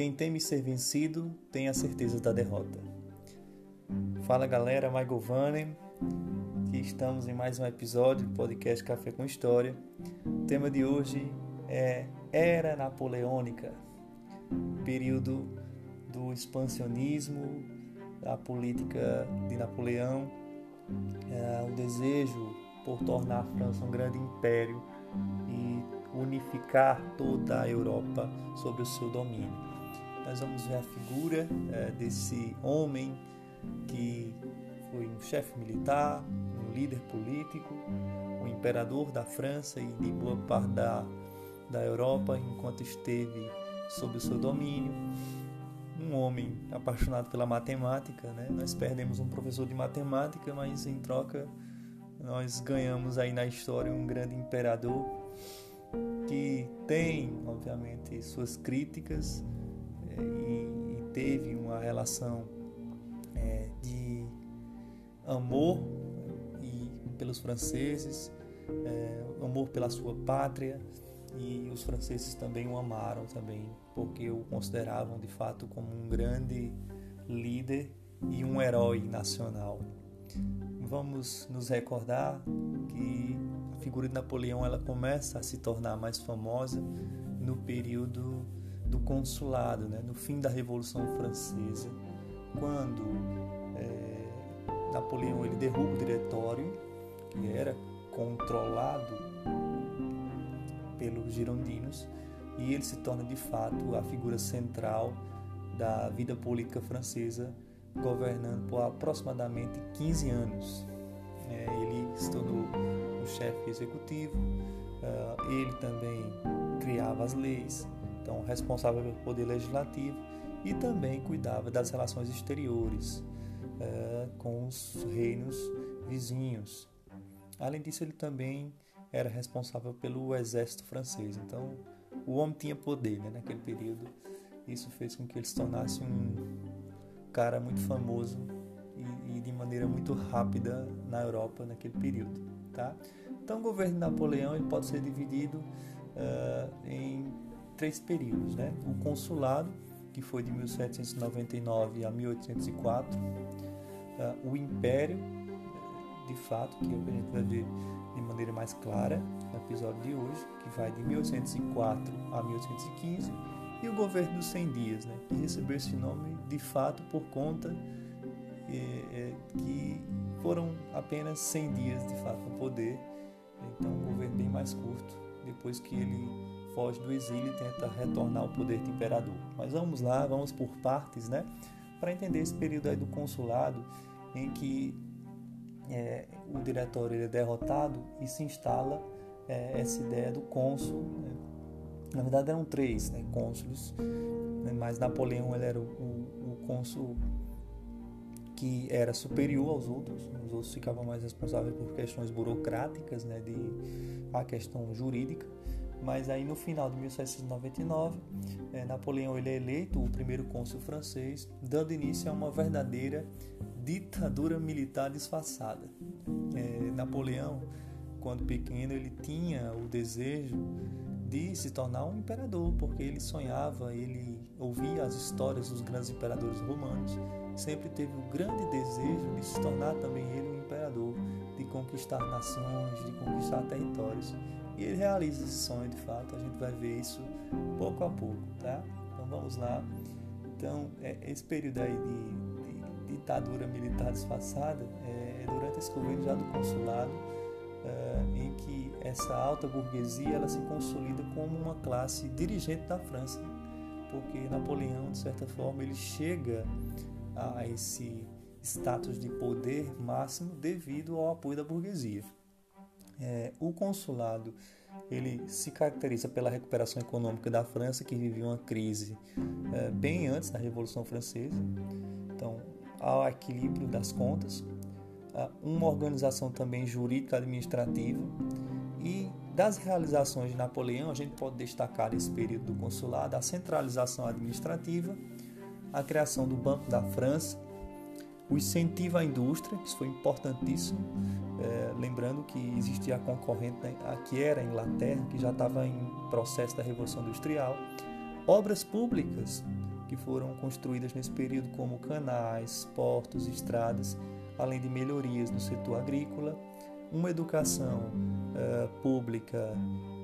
Quem teme ser vencido tem a certeza da derrota. Fala galera, Michael Vannen, que estamos em mais um episódio do podcast Café com História. O tema de hoje é Era Napoleônica, período do expansionismo, da política de Napoleão, é, o desejo por tornar a França um grande império e unificar toda a Europa sob o seu domínio. Nós vamos ver a figura é, desse homem que foi um chefe militar, um líder político, um imperador da França e de boa parte da, da Europa enquanto esteve sob o seu domínio. Um homem apaixonado pela matemática, né? Nós perdemos um professor de matemática, mas em troca nós ganhamos aí na história um grande imperador que tem, obviamente, suas críticas teve uma relação é, de amor e pelos franceses, é, amor pela sua pátria e os franceses também o amaram também porque o consideravam de fato como um grande líder e um herói nacional. Vamos nos recordar que a figura de Napoleão ela começa a se tornar mais famosa no período do consulado, né? no fim da Revolução Francesa, quando é, Napoleão ele derruba o diretório que era controlado pelos girondinos e ele se torna de fato a figura central da vida política francesa, governando por aproximadamente 15 anos. É, ele se tornou o chefe executivo, uh, ele também criava as leis, então responsável pelo poder legislativo e também cuidava das relações exteriores uh, com os reinos vizinhos. Além disso, ele também era responsável pelo exército francês. Então, o homem tinha poder né, naquele período. Isso fez com que ele se tornasse um cara muito famoso e, e de maneira muito rápida na Europa naquele período. Tá? Então, o governo de Napoleão ele pode ser dividido uh, em três períodos: né? o consulado, que foi de 1799 a 1804, uh, o império, de fato, é que a gente vai ver de maneira mais clara no episódio de hoje, que vai de 1804 a 1815, e o governo dos 100 dias, né, que recebeu esse nome de fato por conta é, é, que foram apenas 100 dias de fato no poder, então um governo bem mais curto, depois que ele foge do exílio e tenta retornar ao poder de imperador. Mas vamos lá, vamos por partes, né, para entender esse período aí do consulado em que é, o diretório ele é derrotado e se instala é, essa ideia do cônsul. Né? Na verdade eram três né, cônsules, né? mas Napoleão ele era o, o, o cônsul que era superior aos outros, os outros ficavam mais responsáveis por questões burocráticas, né, de a questão jurídica. Mas aí no final de 1799, é, Napoleão ele é eleito o primeiro cônsul francês, dando início a uma verdadeira ditadura militar disfarçada. É, Napoleão, quando pequeno, ele tinha o desejo de se tornar um imperador, porque ele sonhava, ele ouvia as histórias dos grandes imperadores romanos, sempre teve o grande desejo de se tornar também ele um imperador, de conquistar nações, de conquistar territórios. E ele realiza esse sonho de fato, a gente vai ver isso pouco a pouco, tá? Então vamos lá. Então, é, esse período aí de ditadura militar disfarçada é, durante esse governo já do consulado, é, em que essa alta burguesia ela se consolida como uma classe dirigente da França, porque Napoleão, de certa forma, ele chega a esse status de poder máximo devido ao apoio da burguesia. É, o consulado ele se caracteriza pela recuperação econômica da França, que vivia uma crise é, bem antes da Revolução Francesa. Então, ao equilíbrio das contas, uma organização também jurídica administrativa das realizações de Napoleão, a gente pode destacar nesse período do consulado a centralização administrativa, a criação do Banco da França, o incentivo à indústria, que isso foi importantíssimo, é, lembrando que existia a concorrente, né, que era a Inglaterra, que já estava em processo da Revolução Industrial, obras públicas que foram construídas nesse período, como canais, portos, estradas, além de melhorias no setor agrícola, uma educação uh, pública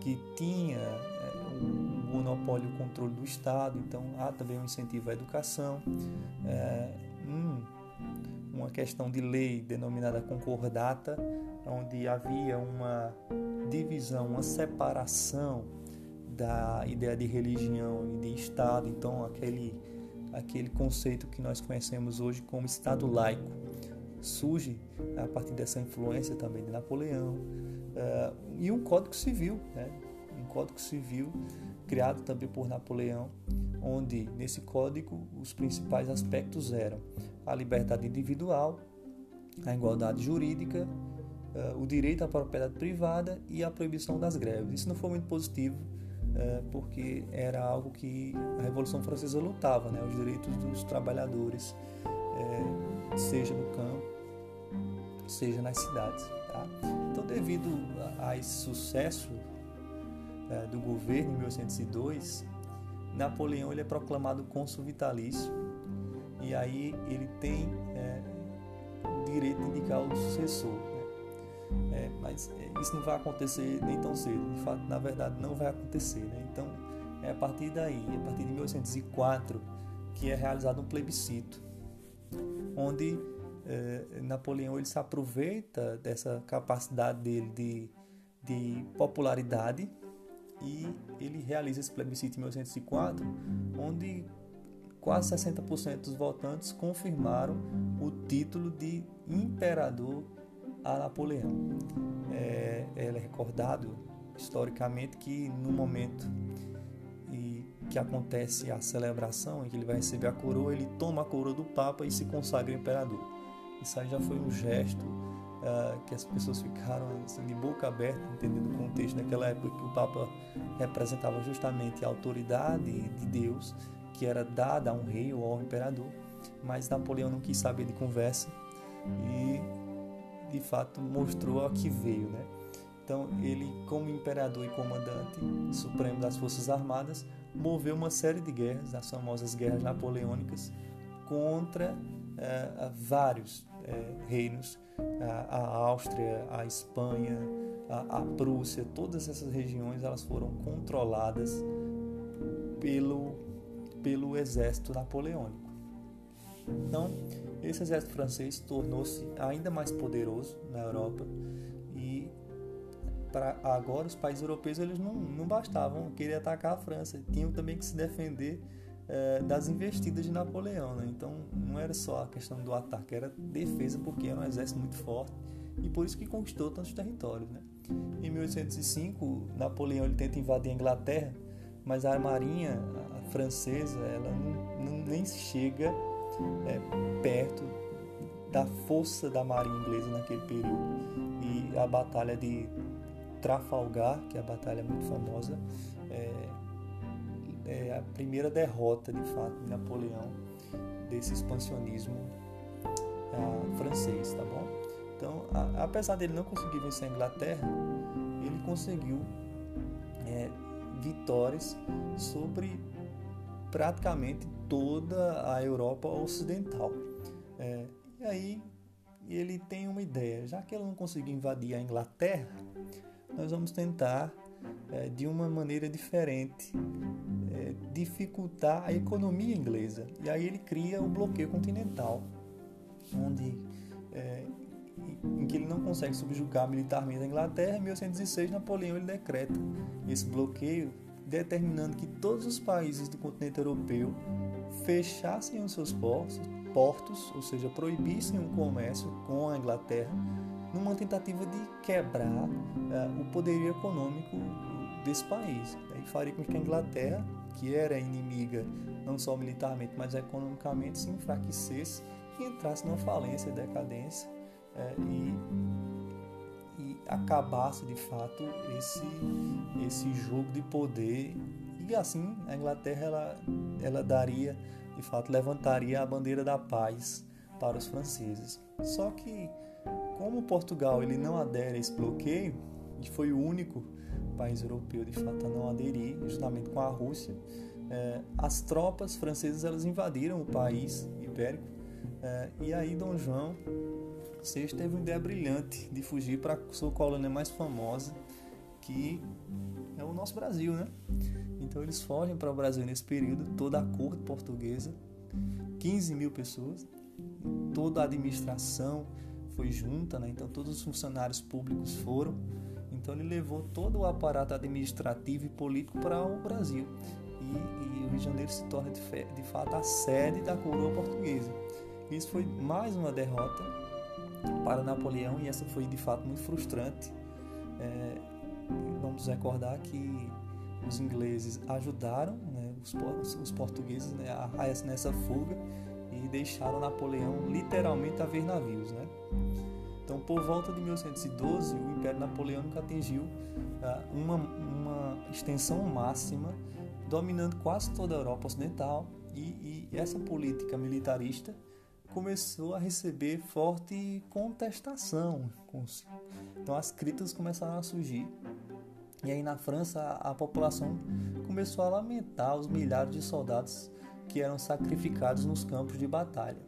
que tinha uh, um monopólio o controle do Estado, então há também um incentivo à educação, uh, um, uma questão de lei denominada concordata, onde havia uma divisão, uma separação da ideia de religião e de Estado, então aquele, aquele conceito que nós conhecemos hoje como Estado laico surge a partir dessa influência também de Napoleão uh, e um Código Civil, né? um Código Civil criado também por Napoleão, onde nesse código os principais aspectos eram a liberdade individual, a igualdade jurídica, uh, o direito à propriedade privada e a proibição das greves. Isso não foi muito positivo uh, porque era algo que a Revolução Francesa lutava, né? os direitos dos trabalhadores, seja no campo, seja nas cidades. Tá? Então, devido a, esse sucesso do governo em 1802, Napoleão ele é proclamado cônsul vitalício e aí ele tem é, o direito de indicar o sucessor. Né? É, mas é, isso não vai acontecer nem tão cedo. De fato, na verdade, não vai acontecer. Né? Então, é a partir daí, a partir de 1804, que é realizado um plebiscito, onde é, Napoleão ele se aproveita dessa capacidade dele de, de popularidade e ele realiza esse plebiscito em 1804, onde quase 60% dos votantes confirmaram o título de imperador a Napoleão. É, é recordado historicamente que no momento e que acontece a celebração em que ele vai receber a coroa, ele toma a coroa do Papa e se consagra imperador. Isso aí já foi um gesto uh, que as pessoas ficaram assim, de boca aberta, entendendo o contexto naquela época que o Papa representava justamente a autoridade de Deus que era dada a um rei ou ao imperador, mas Napoleão não quis saber de conversa e de fato mostrou a que veio, né? Então, ele, como imperador e comandante supremo das Forças Armadas, moveu uma série de guerras, as famosas guerras napoleônicas, contra eh, vários eh, reinos, a, a, Áustria, a Espanha, a, a Prússia, todas essas regiões elas foram controladas pelo pelo exército napoleônico. Então, esse exército francês tornou-se ainda mais poderoso na Europa e para agora os países europeus eles não, não bastavam querer atacar a França, tinham também que se defender eh, das investidas de Napoleão. Né? Então, não era só a questão do ataque, era defesa porque era um exército muito forte e por isso que conquistou tantos territórios. Né? Em 1805, Napoleão ele tenta invadir a Inglaterra, mas a marinha francesa ela não, não nem chega é, perto da força da marinha inglesa naquele período. E a batalha de Trafalgar, que é a batalha muito famosa, é, a primeira derrota de fato de Napoleão desse expansionismo é, francês, tá bom? Então, a, apesar dele não conseguir vencer a Inglaterra, ele conseguiu é, vitórias sobre praticamente toda a Europa Ocidental. É, e aí ele tem uma ideia: já que ele não conseguiu invadir a Inglaterra, nós vamos tentar é, de uma maneira diferente é, dificultar a economia inglesa. E aí ele cria o bloqueio continental, onde é, em que ele não consegue subjugar militarmente a Inglaterra. Em 1806, Napoleão ele decreta esse bloqueio determinando que todos os países do continente europeu fechassem os seus portos, portos, ou seja, proibissem o comércio com a Inglaterra, numa tentativa de quebrar uh, o poderio econômico desse país. E faria com que a Inglaterra, que era inimiga não só militarmente, mas economicamente, se enfraquecesse e entrasse numa falência, decadência uh, e acabasse de fato esse, esse jogo de poder e assim a Inglaterra ela, ela daria de fato levantaria a bandeira da paz para os franceses. Só que como Portugal ele não adere a esse bloqueio e foi o único país europeu de fato a não aderir, justamente com a Rússia, é, as tropas francesas elas invadiram o país ibérico é, e aí Dom João VI teve uma ideia brilhante de fugir para sua colônia mais famosa, que é o nosso Brasil, né? Então eles fogem para o Brasil nesse período, toda a corte portuguesa, 15 mil pessoas, toda a administração foi junta, né? então todos os funcionários públicos foram. Então ele levou todo o aparato administrativo e político para o Brasil. E, e, o Rio de Janeiro se torna de, de fato a sede da coroa portuguesa. Isso foi mais uma derrota para Napoleão e essa foi de fato muito frustrante. É, vamos recordar que os ingleses ajudaram né, os, os, portugueses né, a, a, nessa fuga e deixaram Napoleão literalmente a ver navios. Né? Por volta de 1112, o Império Napoleônico atingiu uh, uma, uma extensão máxima, dominando quase toda a Europa Ocidental, e, e essa política militarista começou a receber forte contestação. Então as críticas começaram a surgir. E aí na França a, a população começou a lamentar os milhares de soldados que eram sacrificados nos campos de batalha.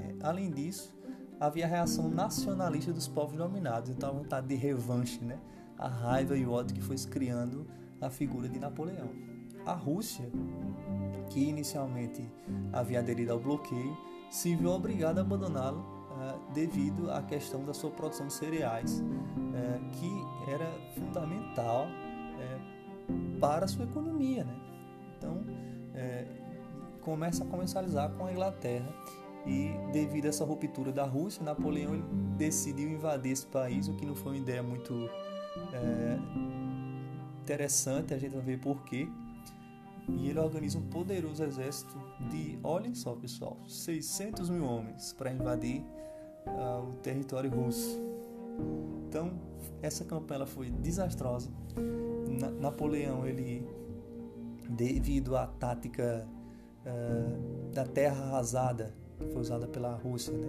É, além disso, havia a reação nacionalista dos povos dominados, então a vontade de revanche, né? a raiva e o ódio que foi criando a figura de Napoleão. A Rússia, que inicialmente havia aderido ao bloqueio, se viu obrigado a abandoná-lo uh, devido à questão da sua produção de cereais, uh, que era fundamental uh, para a sua economia. Né? Então, começa a comercializar com a Inglaterra e devido a essa ruptura da Rússia, Napoleão decidiu invadir esse país, o que não foi uma ideia muito interessante, a gente vai ver por quê e ele organiza um poderoso exército de, olhem só pessoal, 600 mil homens para invadir uh, o território russo. Então, essa campanha foi desastrosa. Na Napoleão, ele, devido à tática uh, da terra arrasada, foi usada pela Rússia, né,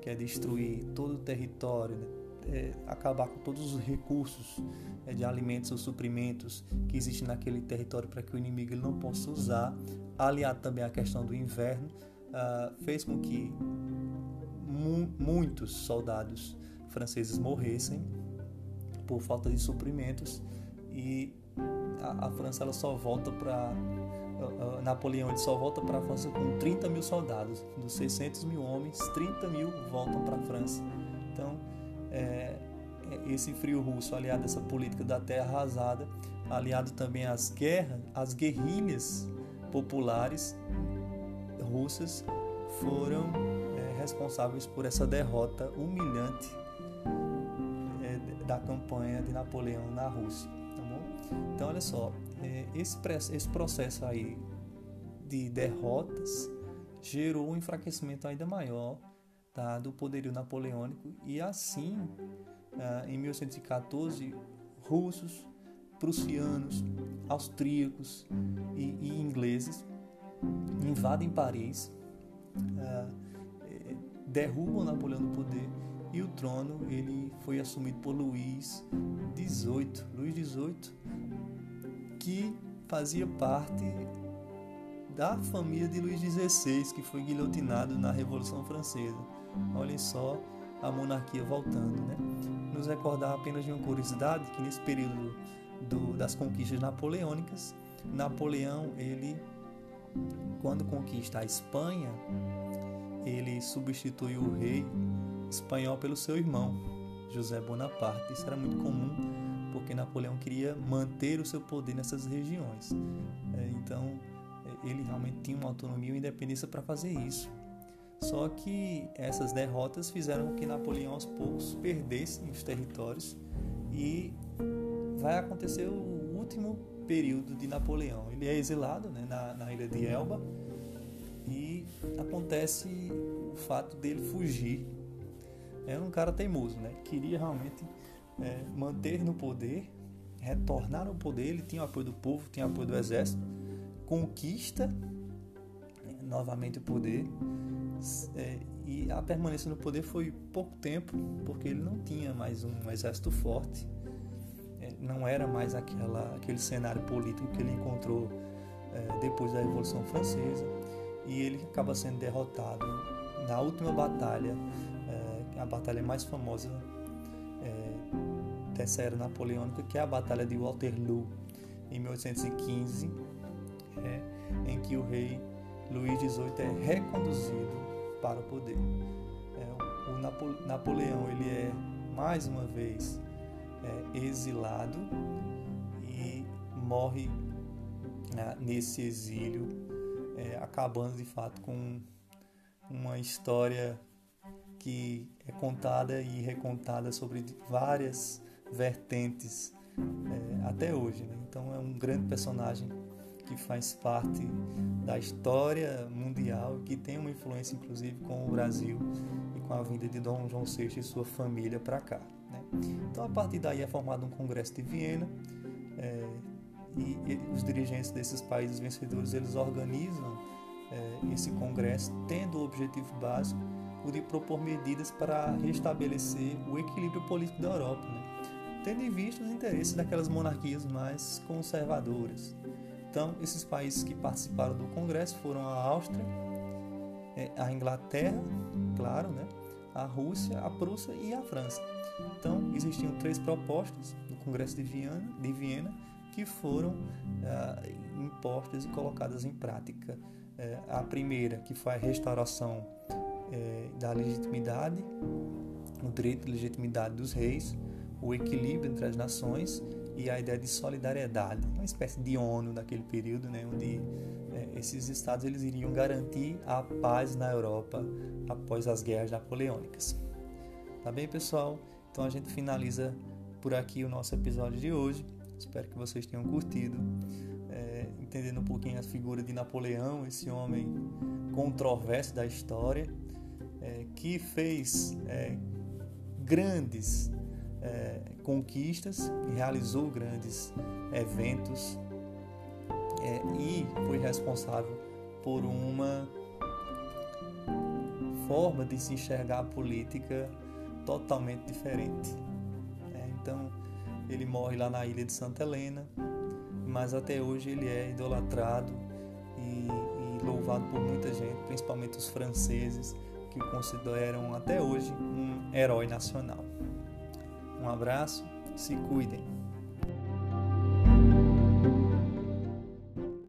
que é destruir todo o território, né, é, acabar com todos os recursos é, de alimentos ou suprimentos que existem naquele território para que o inimigo não possa usar, aliado também à questão do inverno, uh, fez com que mu muitos soldados franceses morressem por falta de suprimentos e a, a França ela só volta para Napoleão ele só volta para a França com 30 mil soldados dos 600 mil homens 30 mil voltam para a França então é, é, esse frio russo, aliado a essa política da terra arrasada, aliado também às guerras, às guerrilhas populares russas, foram é, responsáveis por essa derrota humilhante é, da campanha de Napoleão na Rússia. Então, olha só, é, esse, esse processo aí de derrotas gerou um enfraquecimento ainda maior tá, do poderio napoleônico e assim, ah, em 1114, russos, prussianos, austríacos e, e ingleses invadem Paris, ah, eh, derrubam Napoleão do poder e o trono ele foi assumido por Luís XVIII, Luís XVIII, que fazia parte da família de Luís XVI, que foi guilhotinado na Revolução Francesa. Olhem só a monarquia voltando, né? Nos recordar apenas de uma curiosidade que nesse período do, das conquistas napoleônicas, Napoleão ele quando conquista a Espanha, ele substitui o rei espanhol pelo seu irmão, José Bonaparte. Isso era muito comum porque Napoleão queria manter o seu poder nessas regiões. É, então, é, ele realmente tinha uma autonomia e independência para fazer isso. Só que essas derrotas fizeram com que Napoleão aos poucos perdesse os territórios e vai acontecer o último período de Napoleão. Ele é exilado né, na, na ilha de Elba e acontece o fato dele fugir. Era um cara teimoso, né? Queria realmente é, manter no poder, retornar no poder. Ele tinha o apoio do povo, tinha o apoio do exército, conquista né, novamente o poder é, e a permanência no poder foi pouco tempo, porque ele não tinha mais um exército forte, é, não era mais aquela, aquele cenário político que ele encontrou é, depois da Revolução Francesa e ele acaba sendo derrotado na última batalha, é, batalha mais famosa é, dessa era napoleônica, que é a Batalha de Waterloo, em 1815, é, em que o rei Luís XVIII é reconduzido para o poder. É, o Napo Napoleão ele é mais uma vez é, exilado e morre né, nesse exílio, é, acabando de fato com uma história que é contada e recontada sobre várias vertentes é, até hoje. Né? Então é um grande personagem que faz parte da história mundial, que tem uma influência inclusive com o Brasil e com a vinda de Dom João VI e sua família para cá. Né? Então a partir daí é formado um congresso de Viena é, e, e, os dirigentes desses países vencedores eles organizam é, esse congresso tendo o objetivo básico de propor medidas para restabelecer o equilíbrio político da Europa, né? tendo em vista os interesses daquelas monarquias mais conservadoras. Então, esses países que participaram do Congresso foram a Áustria, é, a Inglaterra, claro, né? a Rússia, a Prússia e a França. Então, existiam três propostas no Congresso de Viena, de Viena que foram ah, impostas e colocadas em prática. É, a primeira, que foi a restauração é, da legitimidade, o direito de legitimidade dos reis, o equilíbrio entre as nações e a ideia de solidariedade, uma espécie de ONU daquele período, né, onde é, esses estados eles iriam garantir a paz na Europa após as guerras napoleônicas. Tá bem, pessoal? Então a gente finaliza por aqui o nosso episódio de hoje. Espero que vocês tenham curtido, é, entendendo um pouquinho a figura de Napoleão, esse homem controverso da história, é, que fez é, grandes é, conquistas, realizou grandes eventos é, e foi responsável por uma forma de se enxergar a política totalmente diferente. É, então, ele morre lá na ilha de Santa Helena, mas até hoje ele é idolatrado e, e louvado por muita gente, principalmente os franceses, que o consideram até hoje um herói nacional. Um abraço, se cuidem.